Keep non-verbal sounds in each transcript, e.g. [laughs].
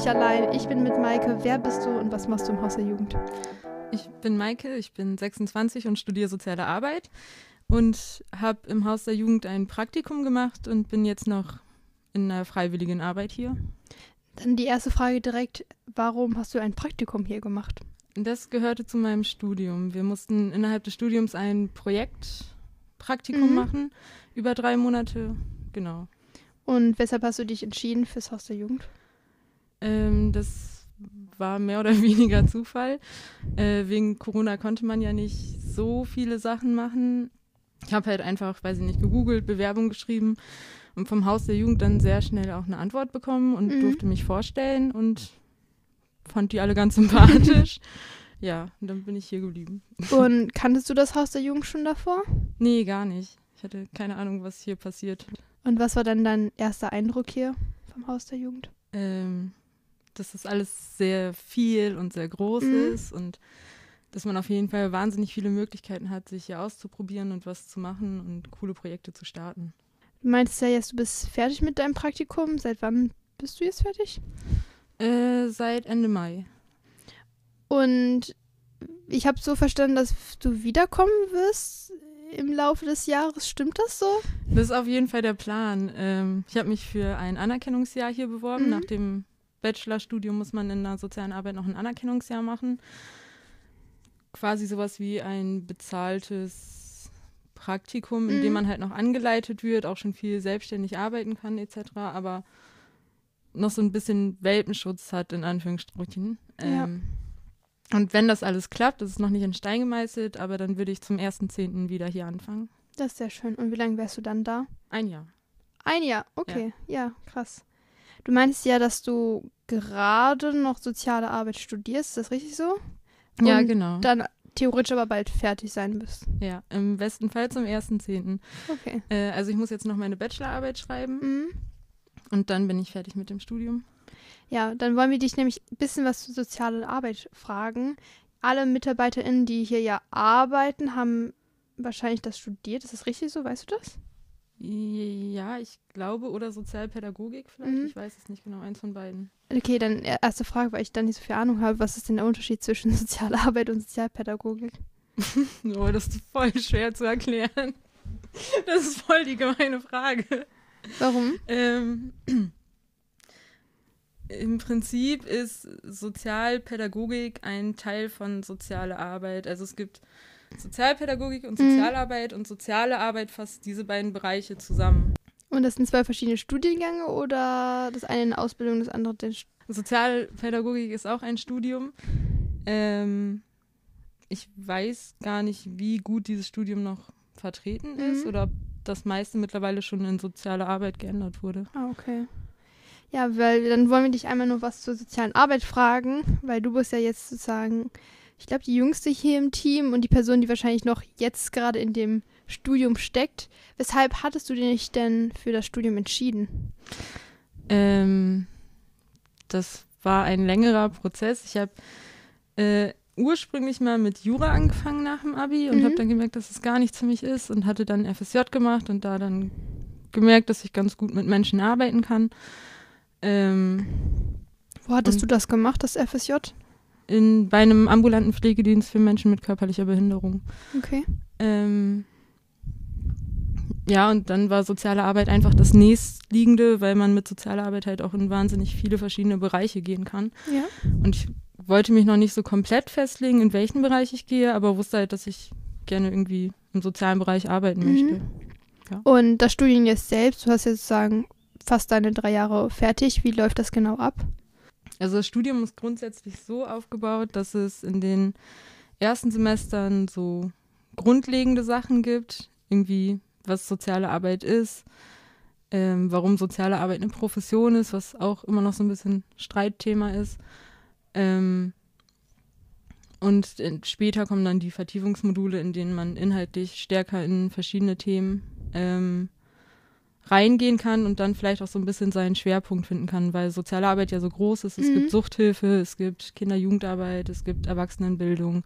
nicht allein. Ich bin mit Maike. Wer bist du und was machst du im Haus der Jugend? Ich bin Maike, ich bin 26 und studiere soziale Arbeit und habe im Haus der Jugend ein Praktikum gemacht und bin jetzt noch in einer freiwilligen Arbeit hier. Dann die erste Frage direkt, warum hast du ein Praktikum hier gemacht? Das gehörte zu meinem Studium. Wir mussten innerhalb des Studiums ein Projektpraktikum Mhm. machen, über drei Monate, genau. Und weshalb hast du dich entschieden fürs Haus der Jugend? Ähm, das war mehr oder [laughs] weniger Zufall. Äh, wegen Corona konnte man ja nicht so viele Sachen machen. Ich habe halt einfach, weiß ich nicht, gegoogelt, Bewerbung geschrieben und vom Haus der Jugend dann sehr schnell auch eine Antwort bekommen und Mhm. durfte mich vorstellen und fand die alle ganz [laughs] sympathisch. ja, und dann bin ich hier geblieben. Und kanntest du das Haus der Jugend schon davor? Nee, gar nicht. Ich hatte keine Ahnung, was hier passiert. Und was war dann dein erster Eindruck hier vom Haus der Jugend? ähm, dass das alles sehr viel und sehr groß Mhm. ist und dass man auf jeden Fall wahnsinnig viele Möglichkeiten hat, sich hier auszuprobieren und was zu machen und coole Projekte zu starten. Du meintest ja jetzt, du bist fertig mit deinem Praktikum. Seit wann bist du jetzt fertig? Äh, seit Ende Mai. Und ich habe so verstanden, dass du wiederkommen wirst im Laufe des Jahres. Stimmt das so? Das ist auf jeden Fall der Plan. Ähm, ich habe mich für ein Anerkennungsjahr hier beworben. Mhm. Nach dem Bachelorstudium muss man in der sozialen Arbeit noch ein Anerkennungsjahr machen. Quasi sowas wie ein bezahltes Praktikum, in Mhm. dem man halt noch angeleitet wird, auch schon viel selbstständig arbeiten kann etc., aber noch so ein bisschen Welpenschutz hat, in Anführungsstrichen. Ja. Ähm, und wenn das alles klappt, das ist noch nicht in Stein gemeißelt, aber dann würde ich zum 1.10. wieder hier anfangen. Das ist sehr schön. Und wie lange wärst du dann da? Ein Jahr. Ein Jahr, okay. Ja, krass. Du meinst ja, dass du gerade noch soziale Arbeit studierst, ist das richtig so? Ja, Und genau. Dann theoretisch aber bald fertig sein bist. Ja, im besten Fall zum 1.10. Okay. Äh, also ich muss jetzt noch meine Bachelorarbeit schreiben Mhm. und dann bin ich fertig mit dem Studium. Ja, dann wollen wir dich nämlich ein bisschen was zur sozialen Arbeit fragen. Alle MitarbeiterInnen, die hier ja arbeiten, haben wahrscheinlich das studiert. Ist das richtig so? Weißt du das? Ja, ich glaube, oder Sozialpädagogik vielleicht. Mhm. Ich weiß es nicht genau, eins von beiden. Okay, dann e- erste Frage, weil ich da nicht so viel Ahnung habe. Was ist denn der Unterschied zwischen [laughs] sozialer Arbeit und Sozialpädagogik? [laughs] Oh, das ist voll schwer zu erklären. Das ist voll die gemeine Frage. Warum? Ähm, [clears throat] Im Prinzip ist Sozialpädagogik ein Teil von sozialer Arbeit. Also es gibt Sozialpädagogik und Mhm. Sozialarbeit und soziale Arbeit fasst diese beiden Bereiche zusammen. Und das sind zwei verschiedene Studiengänge oder das eine eine Ausbildung, das andere den St Sozialpädagogik ist auch ein Studium. Ähm, ich weiß gar nicht, wie gut dieses Studium noch vertreten ist Mhm. oder ob das meiste mittlerweile schon in soziale Arbeit geändert wurde. Ah, okay. Ja, weil dann wollen wir dich einmal nur was zur sozialen Arbeit fragen, weil du bist ja jetzt sozusagen, ich glaube, die Jüngste hier im Team und die Person, die wahrscheinlich noch jetzt gerade in dem Studium steckt. Weshalb hattest du dich denn für das Studium entschieden? Ähm, das war ein längerer Prozess. Ich habe äh, ursprünglich mal mit Jura angefangen nach dem Abi und Mhm. habe dann gemerkt, dass es gar nichts für mich ist und hatte dann FSJ gemacht und da dann gemerkt, dass ich ganz gut mit Menschen arbeiten kann. Ähm, Wo hattest du das gemacht, das FSJ? In, bei einem ambulanten Pflegedienst für Menschen mit körperlicher Behinderung. Okay. Ähm, ja, und dann war soziale Arbeit einfach das nächstliegende, weil man mit sozialer Arbeit halt auch in wahnsinnig viele verschiedene Bereiche gehen kann. Ja. Und ich wollte mich noch nicht so komplett festlegen, in welchen Bereich ich gehe, aber wusste halt, dass ich gerne irgendwie im sozialen Bereich arbeiten Mhm. möchte. Und das Studium jetzt selbst, du hast jetzt sozusagen fast deine drei Jahre fertig. Wie läuft das genau ab? Also das Studium ist grundsätzlich so aufgebaut, dass es in den ersten Semestern so grundlegende Sachen gibt, irgendwie was soziale Arbeit ist, ähm, warum soziale Arbeit eine Profession ist, was auch immer noch so ein bisschen Streitthema ist. Ähm, und später kommen dann die Vertiefungsmodule, in denen man inhaltlich stärker in verschiedene Themen ähm, reingehen kann und dann vielleicht auch so ein bisschen seinen Schwerpunkt finden kann, weil soziale Arbeit ja so groß ist. Es Mhm. gibt Suchthilfe, es gibt Kinder-Jugendarbeit, es gibt Erwachsenenbildung.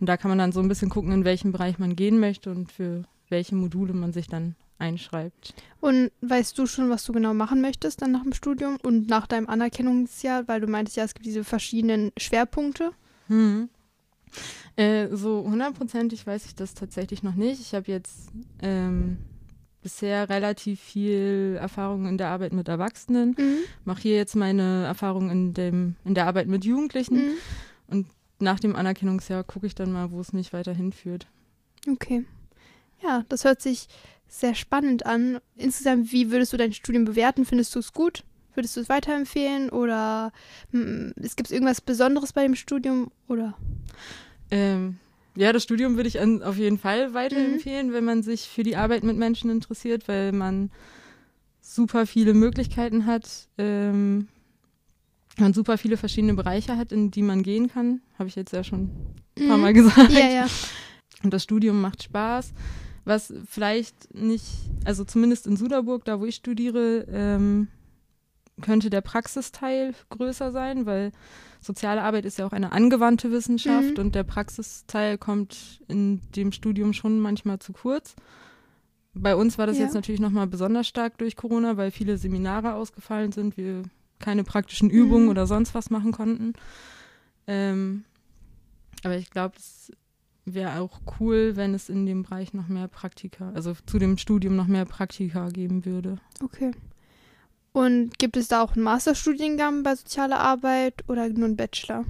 Und da kann man dann so ein bisschen gucken, in welchem Bereich man gehen möchte und für welche Module man sich dann einschreibt. Und weißt du schon, was du genau machen möchtest dann nach dem Studium und nach deinem Anerkennungsjahr, weil du meintest ja, es gibt diese verschiedenen Schwerpunkte. Hm. Äh, so hundertprozentig weiß ich das tatsächlich noch nicht. Ich habe jetzt ähm, bisher relativ viel Erfahrung in der Arbeit mit Erwachsenen, Mhm. mache hier jetzt meine Erfahrung in, dem, in der Arbeit mit Jugendlichen Mhm. und nach dem Anerkennungsjahr gucke ich dann mal, wo es mich weiter hinführt. Okay. Ja, das hört sich sehr spannend an. Insgesamt, wie würdest du dein Studium bewerten? Findest du es gut? Würdest du es weiterempfehlen? Oder mm, es gibt irgendwas Besonderes bei dem Studium? Oder? Ähm, ja, das Studium würde ich an, auf jeden Fall Mhm. weiterempfehlen, wenn man sich für die Arbeit mit Menschen interessiert, weil man super viele Möglichkeiten hat, ähm, man super viele verschiedene Bereiche hat, in die man gehen kann. Habe ich jetzt ja schon ein paar Mhm. Mal [laughs] gesagt. Ja, ja. Und das Studium macht Spaß. Was vielleicht nicht, also zumindest in Suderburg, da wo ich studiere, ähm, könnte der Praxisteil größer sein, weil soziale Arbeit ist ja auch eine angewandte Wissenschaft Mhm. und der Praxisteil kommt in dem Studium schon manchmal zu kurz. Bei uns war das Ja. jetzt natürlich nochmal besonders stark durch Corona, weil viele Seminare ausgefallen sind, wir keine praktischen Übungen Mhm. oder sonst was machen konnten. Ähm, aber ich glaube, es wäre auch cool, wenn es in dem Bereich noch mehr Praktika, also zu dem Studium noch mehr Praktika geben würde. Okay. Und gibt es da auch einen Masterstudiengang bei sozialer Arbeit oder nur einen Bachelor?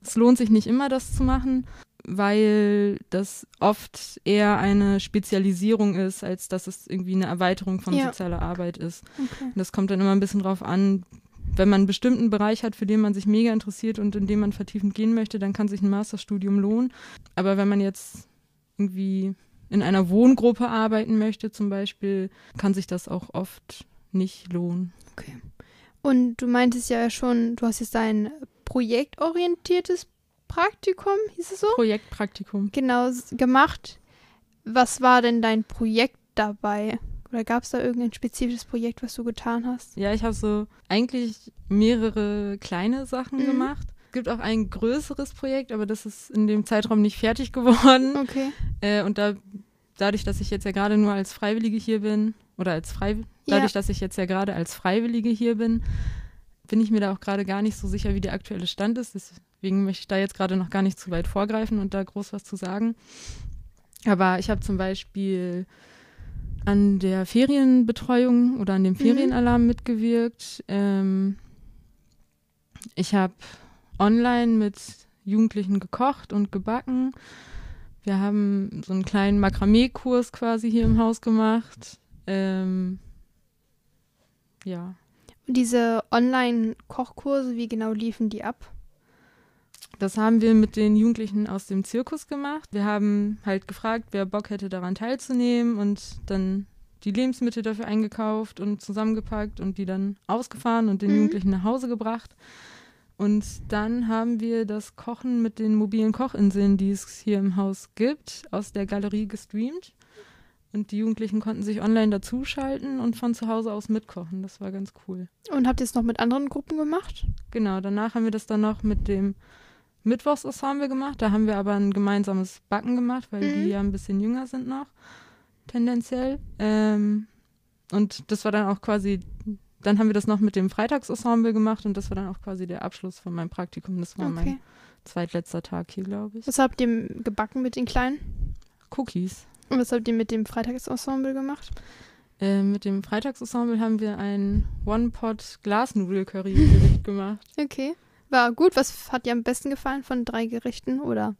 Es lohnt sich nicht immer, das zu machen, weil das oft eher eine Spezialisierung ist, als dass es irgendwie eine Erweiterung von Ja. sozialer Arbeit ist. Okay. Und das kommt dann immer ein bisschen drauf an, wenn man einen bestimmten Bereich hat, für den man sich mega interessiert und in dem man vertiefend gehen möchte, dann kann sich ein Masterstudium lohnen. Aber wenn man jetzt irgendwie in einer Wohngruppe arbeiten möchte zum Beispiel, kann sich das auch oft nicht lohnen. Okay. Und du meintest ja schon, du hast jetzt ein projektorientiertes Praktikum, hieß es so? Projektpraktikum. Genau, gemacht. Was war denn dein Projekt dabei? Oder gab es da irgendein spezifisches Projekt, was du getan hast? Ja, ich habe so eigentlich mehrere kleine Sachen Mhm. gemacht. Es gibt auch ein größeres Projekt, aber das ist in dem Zeitraum nicht fertig [laughs] geworden. Okay. Äh, und da, dadurch, dass ich jetzt ja gerade nur als Freiwillige hier bin, oder als Frei, dadurch, dass ich jetzt ja gerade als Freiwillige hier bin, bin ich mir da auch gerade gar nicht so sicher, wie der aktuelle Stand ist. Deswegen möchte ich da jetzt gerade noch gar nicht zu weit vorgreifen und da groß was zu sagen. Aber ich habe zum Beispiel an der Ferienbetreuung oder an dem Mhm. Ferienalarm mitgewirkt. Ähm, ich habe online mit Jugendlichen gekocht und gebacken. Wir haben so einen kleinen Makramee-Kurs quasi hier im Haus gemacht. Ähm, ja. Und diese Online-Kochkurse, wie genau liefen die ab? Das haben wir mit den Jugendlichen aus dem Zirkus gemacht. Wir haben halt gefragt, wer Bock hätte, daran teilzunehmen und dann die Lebensmittel dafür eingekauft und zusammengepackt und die dann ausgefahren und den Mhm. Jugendlichen nach Hause gebracht. Und dann haben wir das Kochen mit den mobilen Kochinseln, die es hier im Haus gibt, aus der Galerie gestreamt. Und die Jugendlichen konnten sich online dazuschalten und von zu Hause aus mitkochen. Das war ganz cool. Und habt ihr es noch mit anderen Gruppen gemacht? Genau, danach haben wir das dann noch mit dem Mittwochsensemble gemacht. Da haben wir aber ein gemeinsames Backen gemacht, weil Mhm. die ja ein bisschen jünger sind noch, tendenziell. Ähm, und das war dann auch quasi, dann haben wir das noch mit dem Freitagsensemble gemacht und das war dann auch quasi der Abschluss von meinem Praktikum. Das war mein Okay. zweitletzter Tag hier, glaube ich. Was habt ihr gebacken mit den Kleinen? Cookies. Und was habt ihr mit dem Freitagsensemble gemacht? Äh, mit dem Freitagsensemble haben wir ein One-Pot-Glasnudel-Curry-Gericht [laughs] gemacht. Okay. War gut. Was hat dir am besten gefallen von drei Gerichten? Oder?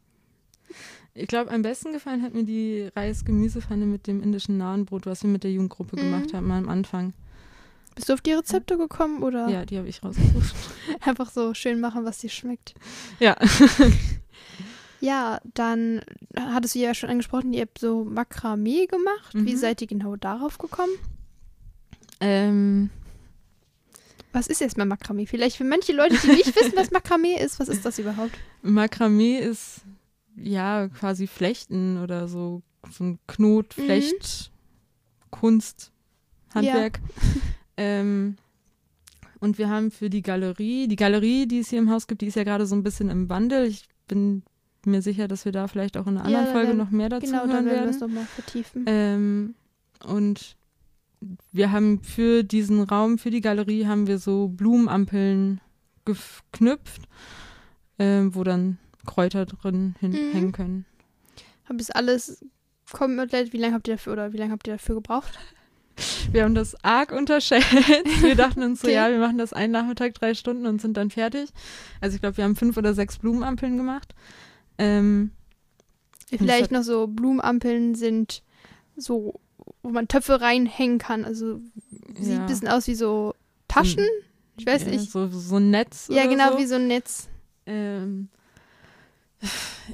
Ich glaube, am besten gefallen hat mir die Reis-Gemüsepfanne mit dem indischen Nahenbrot, was wir mit der Jugendgruppe Mhm. gemacht haben am Anfang. Bist du auf die Rezepte gekommen oder Ja, die habe ich rausgesucht. [laughs] einfach so schön machen, was dir schmeckt? ja. [laughs] Ja, dann hattest du ja schon angesprochen, ihr habt so Makramee gemacht. Wie Mhm. seid ihr genau darauf gekommen? ähm, Was ist jetzt mal Makramee? Vielleicht für manche Leute, die nicht wissen, was Makramee ist, was ist das überhaupt? Makramee ist ja quasi Flechten oder so, so ein Knot, Mhm. Flecht, Kunst, Handwerk. [laughs] ähm, und wir haben für die Galerie, die Galerie, die es hier im Haus gibt, die ist ja gerade so ein bisschen im Wandel. Ich bin mir sicher, dass wir da vielleicht auch in einer Ja, anderen da Folge werden- noch mehr dazu genau, da hören werden wir werden. es nochmal vertiefen. Ähm, und wir haben für diesen Raum, für die Galerie, haben wir so Blumenampeln geknüpft, äh, wo dann Kräuter drin hinhängen mhm. können. Habe es alles komplett, wie lange habt ihr dafür oder wie lange habt ihr dafür gebraucht? Wir haben das arg unterschätzt. Wir [laughs] dachten uns so, okay. ja, wir machen das einen Nachmittag, drei Stunden und sind dann fertig. Also ich glaube, wir haben fünf oder sechs Blumenampeln gemacht. Ähm, Vielleicht noch so Blumenampeln sind so, wo man Töpfe reinhängen kann. Also sieht ja. ein bisschen aus wie so Taschen. Ich weiß ja, nicht. So, so ein Netz. Ja, genau, so. wie so ein Netz. Ähm,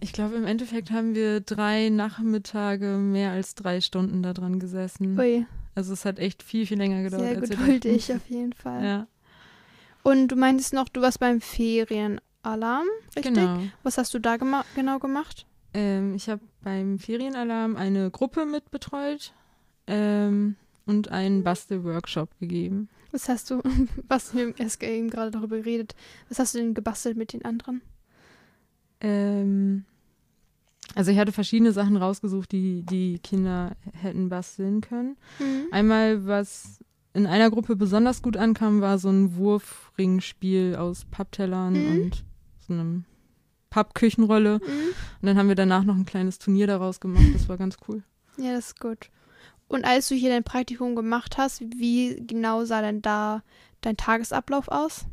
ich glaube, im Endeffekt haben wir drei Nachmittage mehr als drei Stunden da dran gesessen. Ui. Also es hat echt viel, viel länger gedauert. Sehr geduldig auf jeden Fall. Ja. Und du meintest noch, du warst beim Ferienalarm, richtig? Genau. Was hast du da gema genau gemacht? Ähm, ich habe beim Ferienalarm eine Gruppe mitbetreut ähm, und einen Bastelworkshop gegeben. Was hast du, [laughs] was wir erst eben gerade darüber geredet, was hast du denn gebastelt mit den anderen? Ähm, also ich hatte verschiedene Sachen rausgesucht, die die Kinder hätten basteln können. Mhm. Einmal, was in einer Gruppe besonders gut ankam, war so ein Wurfringspiel aus Papptellern mhm. und so einem Pappküchenrolle. Mhm. Und dann haben wir danach noch ein kleines Turnier daraus gemacht. Das war ganz cool. Ja, das ist gut. Und als du hier dein Praktikum gemacht hast, wie genau sah denn da dein Tagesablauf aus?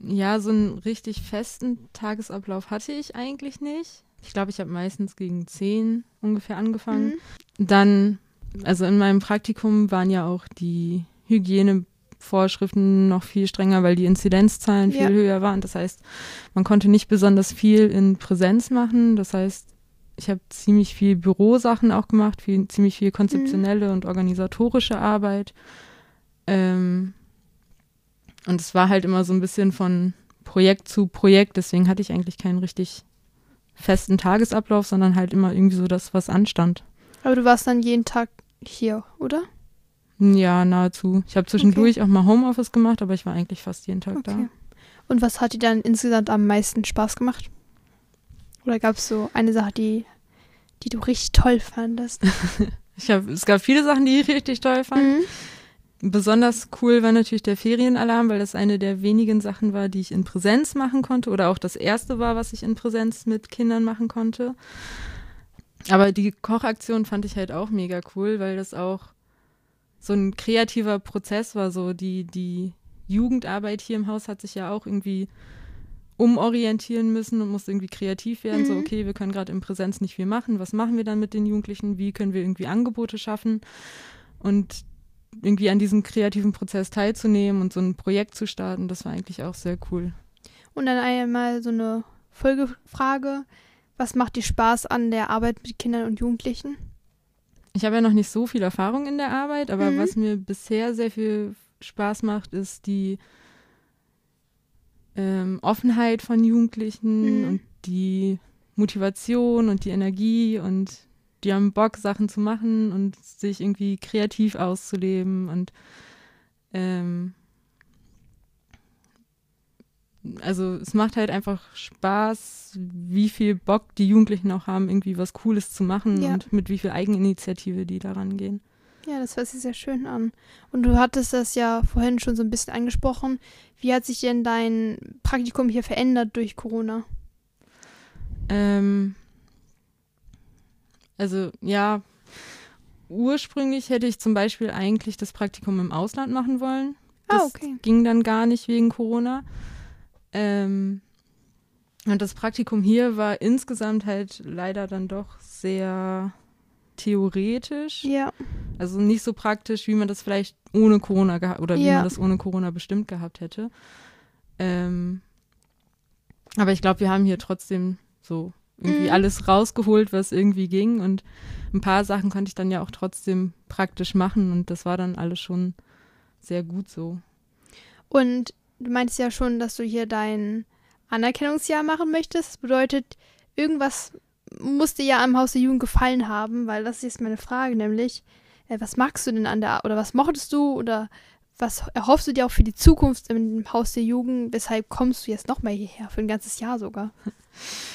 Ja, so einen richtig festen Tagesablauf hatte ich eigentlich nicht. Ich glaube, ich habe meistens gegen zehn ungefähr angefangen. Mhm. Dann, also in meinem Praktikum waren ja auch die Hygienevorschriften noch viel strenger, weil die Inzidenzzahlen ja. viel höher waren. Das heißt, man konnte nicht besonders viel in Präsenz machen. Das heißt, ich habe ziemlich viel Bürosachen auch gemacht, viel, ziemlich viel konzeptionelle mhm. und organisatorische Arbeit. Ähm, und es war halt immer so ein bisschen von Projekt zu Projekt, deswegen hatte ich eigentlich keinen richtig festen Tagesablauf, sondern halt immer irgendwie so das, was anstand. Aber du warst dann jeden Tag hier, oder? Ja, nahezu. Ich habe zwischendurch okay. auch mal Homeoffice gemacht, aber ich war eigentlich fast jeden Tag okay. da. Und was hat dir dann insgesamt am meisten Spaß gemacht? Oder gab es so eine Sache, die, die du richtig toll fandest? [laughs] ich hab, es gab viele Sachen, die ich richtig toll fand. Mhm. Besonders cool war natürlich der Ferienalarm, weil das eine der wenigen Sachen war, die ich in Präsenz machen konnte oder auch das erste war, was ich in Präsenz mit Kindern machen konnte. Aber die Kochaktion fand ich halt auch mega cool, weil das auch so ein kreativer Prozess war. So die, die Jugendarbeit hier im Haus hat sich ja auch irgendwie umorientieren müssen und musste irgendwie kreativ werden. Mhm. So, okay, wir können gerade in Präsenz nicht viel machen. Was machen wir dann mit den Jugendlichen? Wie können wir irgendwie Angebote schaffen? Und irgendwie an diesem kreativen Prozess teilzunehmen und so ein Projekt zu starten, das war eigentlich auch sehr cool. Und dann einmal so eine Folgefrage. Was macht dir Spaß an der Arbeit mit Kindern und Jugendlichen? Ich habe ja noch nicht so viel Erfahrung in der Arbeit, aber mhm. was mir bisher sehr viel Spaß macht, ist die ähm, Offenheit von Jugendlichen mhm. und die Motivation und die Energie und die haben Bock, Sachen zu machen und sich irgendwie kreativ auszuleben und ähm, also es macht halt einfach Spaß, wie viel Bock die Jugendlichen auch haben, irgendwie was Cooles zu machen ja. und mit wie viel Eigeninitiative die daran gehen. Ja, das hört sich sehr schön an. Und du hattest das ja vorhin schon so ein bisschen angesprochen. Wie hat sich denn dein Praktikum hier verändert durch Corona? Ähm, also ja, ursprünglich hätte ich zum Beispiel eigentlich das Praktikum im Ausland machen wollen. Ah, das ah, okay. ging dann gar nicht wegen Corona. Ähm, und das Praktikum hier war insgesamt halt leider dann doch sehr theoretisch. Ja. Also nicht so praktisch, wie man das vielleicht ohne Corona gehabt oder wie man das ohne Corona bestimmt gehabt hätte. Ähm, aber ich glaube, wir haben hier trotzdem so irgendwie mhm. alles rausgeholt, was irgendwie ging. Und ein paar Sachen konnte ich dann ja auch trotzdem praktisch machen. Und das war dann alles schon sehr gut so. Und du meintest ja schon, dass du hier dein Anerkennungsjahr machen möchtest. Das bedeutet, irgendwas musste ja am Haus der Jugend gefallen haben, weil das ist jetzt meine Frage, nämlich, äh, was magst du denn an der, oder was mochtest du, oder was erhoffst du dir auch für die Zukunft im Haus der Jugend? Weshalb kommst du jetzt nochmal hierher, für ein ganzes Jahr sogar?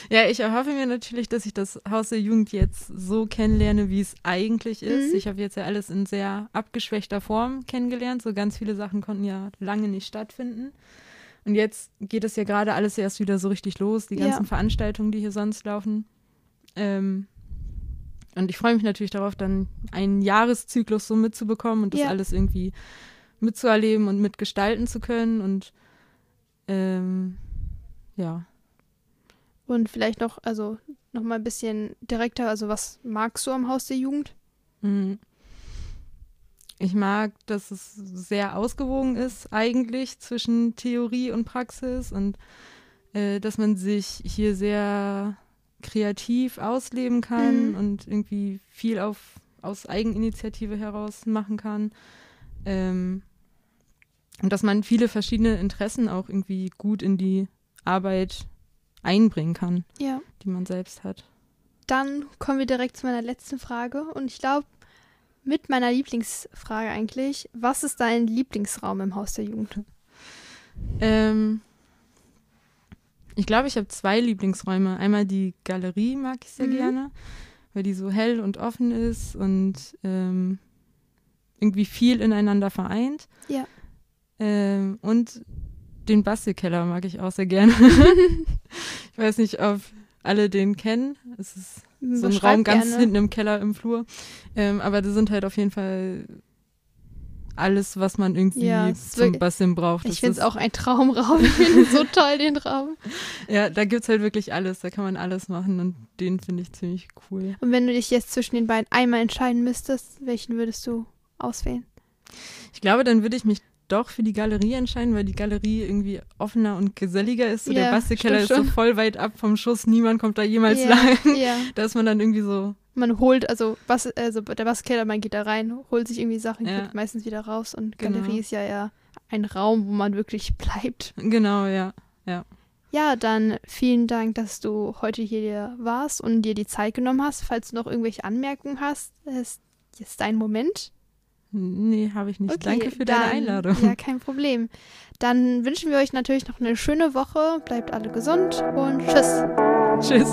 Ja, ich erhoffe mir natürlich, dass ich das Haus der Jugend jetzt so kennenlerne, wie es eigentlich ist. Mhm. Ich habe jetzt ja alles in sehr abgeschwächter Form kennengelernt. So ganz viele Sachen konnten ja lange nicht stattfinden. Und jetzt geht es ja gerade alles erst wieder so richtig los, die ganzen Ja. Veranstaltungen, die hier sonst laufen. Ähm, und ich freue mich natürlich darauf, dann einen Jahreszyklus so mitzubekommen und das Ja. alles irgendwie mitzuerleben und mitgestalten zu können. Und ähm, ja. Und vielleicht noch, also noch mal ein bisschen direkter, also was magst du am Haus der Jugend? Mhm. Ich mag, dass es sehr ausgewogen ist eigentlich zwischen Theorie und Praxis und äh, dass man sich hier sehr kreativ ausleben kann Mhm. und irgendwie viel auf, aus Eigeninitiative heraus machen kann. Ähm, und dass man viele verschiedene Interessen auch irgendwie gut in die Arbeit einbringen kann, Ja. die man selbst hat. Dann kommen wir direkt zu meiner letzten Frage. Und ich glaube, mit meiner Lieblingsfrage eigentlich, was ist dein Lieblingsraum im Haus der Jugend? Ähm, ich glaube, ich habe zwei Lieblingsräume. Einmal die Galerie mag ich sehr Mhm. gerne, weil die so hell und offen ist und ähm, irgendwie viel ineinander vereint. Ja. Ähm, und den Bastelkeller mag ich auch sehr gerne. [laughs] ich weiß nicht, ob alle den kennen. Es ist so ein Raum ganz gerne. hinten im Keller im Flur. Ähm, aber da sind halt auf jeden Fall alles, was man irgendwie Ja, zum Basteln braucht. Ich Das finde es auch ein Traumraum. Ich finde so [laughs] toll, den Raum. Ja, da gibt es halt wirklich alles. Da kann man alles machen und den finde ich ziemlich cool. Und wenn du dich jetzt zwischen den beiden einmal entscheiden müsstest, welchen würdest du auswählen? Ich glaube, dann würde ich mich doch für die Galerie entscheiden, weil die Galerie irgendwie offener und geselliger ist. So Ja, der Bastelkeller ist so voll weit ab vom Schuss. Niemand kommt da jemals ja, lang. ja. [laughs] Da ist man dann irgendwie so, Man holt, also, was, also der Baskeller, man geht da rein, holt sich irgendwie Sachen, Ja. geht meistens wieder raus. Und Genau. Galerie ist ja eher ein Raum, wo man wirklich [laughs] bleibt. genau, ja. Ja, dann vielen Dank, dass du heute hier warst und dir die Zeit genommen hast. Falls du noch irgendwelche Anmerkungen hast, ist jetzt dein Moment. Nee, habe ich nicht. Okay, Danke für dann, deine Einladung. Ja, kein Problem. Dann wünschen wir euch natürlich noch eine schöne Woche. Bleibt alle gesund und tschüss. Tschüss.